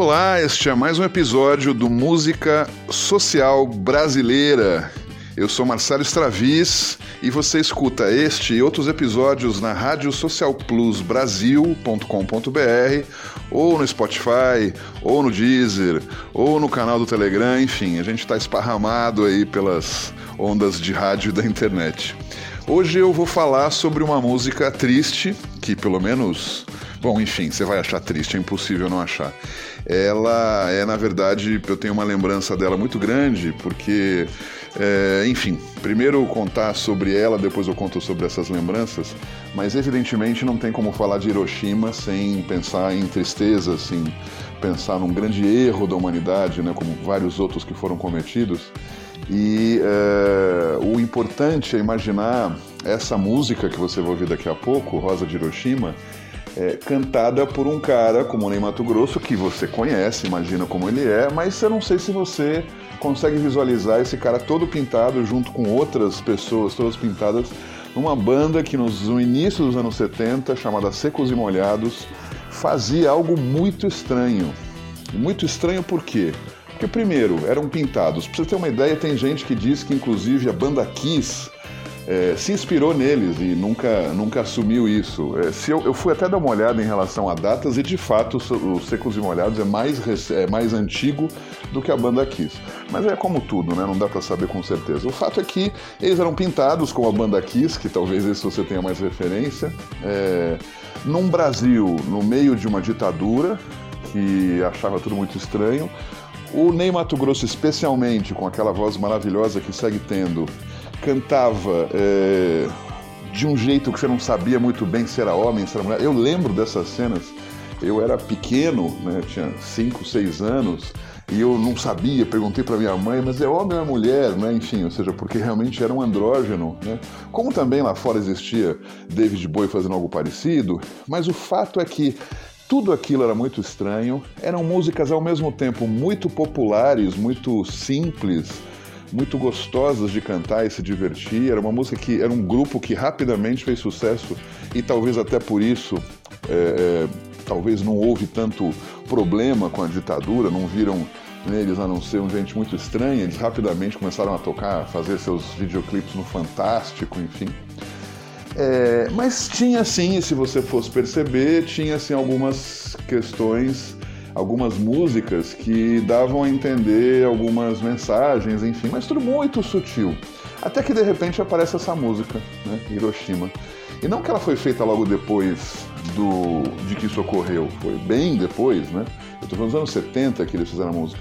Olá, este é mais um episódio do Música Social Brasileira. Eu sou Marcelo Stravis e você escuta este e outros episódios na rádio socialplusbrasil.com.br ou no Spotify, ou no Deezer, ou no canal do Telegram, enfim, a gente está esparramado aí pelas ondas de rádio da internet. Hoje eu vou falar sobre uma música triste, que pelo menos Bom, enfim, você vai achar triste, é impossível não achar. Ela é, na verdade, eu tenho uma lembrança dela muito grande, porque, é, enfim, primeiro contar sobre ela, depois eu conto sobre essas lembranças, mas evidentemente não tem como falar de Hiroshima sem pensar em tristeza, assim, pensar num grande erro da humanidade, né, como vários outros que foram cometidos. E é, o importante é imaginar essa música que você vai ouvir daqui a pouco, Rosa de Hiroshima, é, cantada por um cara como o Ney Mato Grosso, que você conhece, imagina como ele é, mas eu não sei se você consegue visualizar esse cara todo pintado junto com outras pessoas todas pintadas numa banda que nos, no início dos anos 70, chamada Secos e Molhados, fazia algo muito estranho. Muito estranho por quê? Porque primeiro, eram pintados. Pra você ter uma ideia, tem gente que diz que inclusive a banda Kiss é, se inspirou neles e nunca, nunca assumiu isso. É, se eu, eu, fui até dar uma olhada em relação a datas e de fato o Secos e Molhados é mais, é mais antigo do que a banda Kiss. Mas é como tudo, né? Não dá para saber com certeza. O fato é que eles eram pintados com a banda Kiss, que talvez esse você tenha mais referência, é, num Brasil no meio de uma ditadura que achava tudo muito estranho. O Ney Mato Grosso, especialmente, com aquela voz maravilhosa que segue tendo, cantava é, de um jeito que você não sabia muito bem se era homem, se era mulher. Eu lembro dessas cenas. Eu era pequeno, né, tinha 5, 6 anos, e eu não sabia, perguntei para minha mãe, mas é homem ou é mulher, né? Enfim, ou seja, porque realmente era um andrógeno, né? Como também lá fora existia David Bowie fazendo algo parecido, mas o fato é que tudo aquilo era muito estranho, eram músicas ao mesmo tempo muito populares, muito simples, muito gostosas de cantar e se divertir. Era uma música que era um grupo que rapidamente fez sucesso e talvez até por isso é, é, talvez não houve tanto problema com a ditadura, não viram neles a não ser um gente muito estranha. Eles rapidamente começaram a tocar, a fazer seus videoclipes no Fantástico, enfim. É, mas tinha sim, se você fosse perceber, tinha assim algumas questões algumas músicas que davam a entender algumas mensagens, enfim, mas tudo muito sutil. Até que de repente aparece essa música, né, Hiroshima. E não que ela foi feita logo depois do de que isso ocorreu, foi bem depois, né? Eu estou falando dos anos 70 que eles fizeram a música.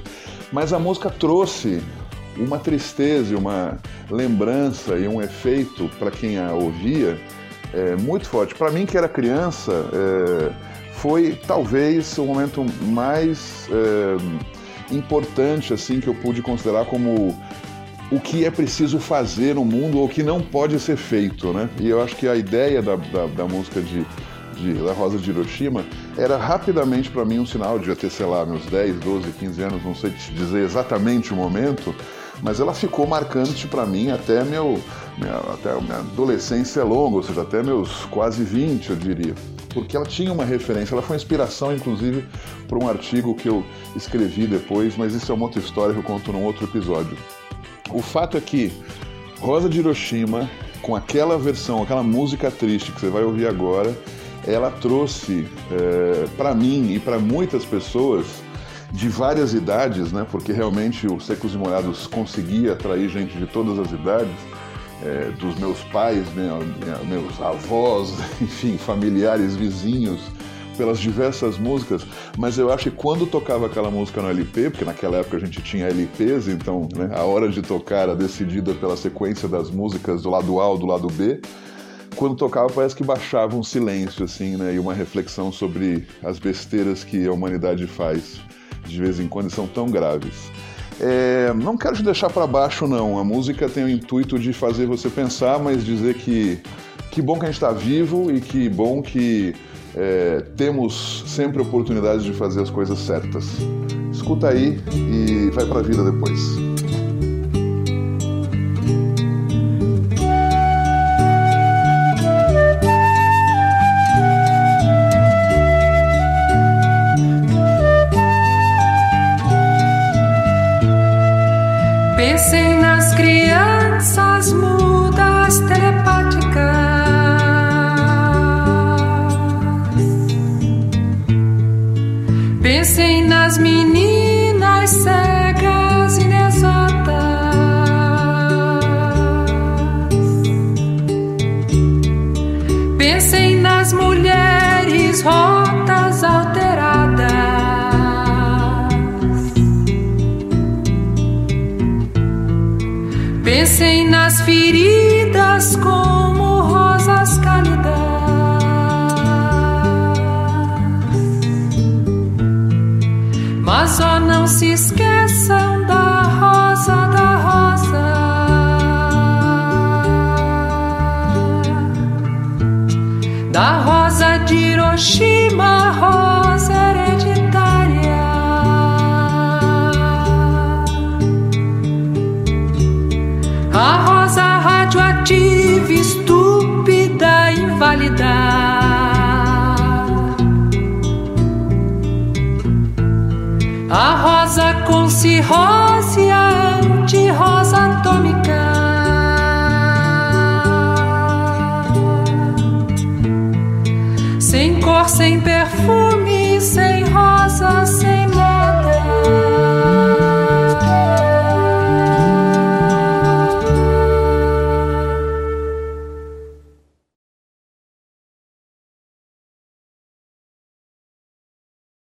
Mas a música trouxe uma tristeza, uma lembrança e um efeito para quem a ouvia é, muito forte. Para mim, que era criança, é, foi talvez o momento mais é, importante assim que eu pude considerar como o que é preciso fazer no mundo ou o que não pode ser feito, né? E eu acho que a ideia da, da, da música de, de, da Rosa de Hiroshima era rapidamente para mim um sinal de ter, sei lá, meus 10, 12, 15 anos, não sei te dizer exatamente o momento, mas ela ficou marcante para mim até meu minha, até minha adolescência longa, ou seja, até meus quase 20, eu diria porque ela tinha uma referência, ela foi inspiração, inclusive, para um artigo que eu escrevi depois, mas isso é uma outra história que eu conto num outro episódio. O fato é que Rosa de Hiroshima, com aquela versão, aquela música triste que você vai ouvir agora, ela trouxe é, para mim e para muitas pessoas de várias idades, né? Porque realmente o Secos e Molhados conseguia atrair gente de todas as idades é, dos meus pais, minha, meus avós, enfim, familiares, vizinhos, pelas diversas músicas, mas eu acho que quando tocava aquela música no LP, porque naquela época a gente tinha LPs, então né, a hora de tocar era decidida pela sequência das músicas do lado A ou do lado B, quando tocava parece que baixava um silêncio assim, né, e uma reflexão sobre as besteiras que a humanidade faz de vez em quando são tão graves. É, não quero te deixar para baixo, não. A música tem o intuito de fazer você pensar, mas dizer que que bom que a gente está vivo e que bom que é, temos sempre oportunidades de fazer as coisas certas. Escuta aí e vai para a vida depois. Pensem nas crianças mudas telepáticas. Pensem nas feridas como rosas cálidas. Mas ó, não se esqueçam da rosa da rosa. Da rosa de Hiroshima, rosa radioativa, estúpida, inválida. A rosa com cirrose, a anti-rosa atômica. Sem cor, sem perfume.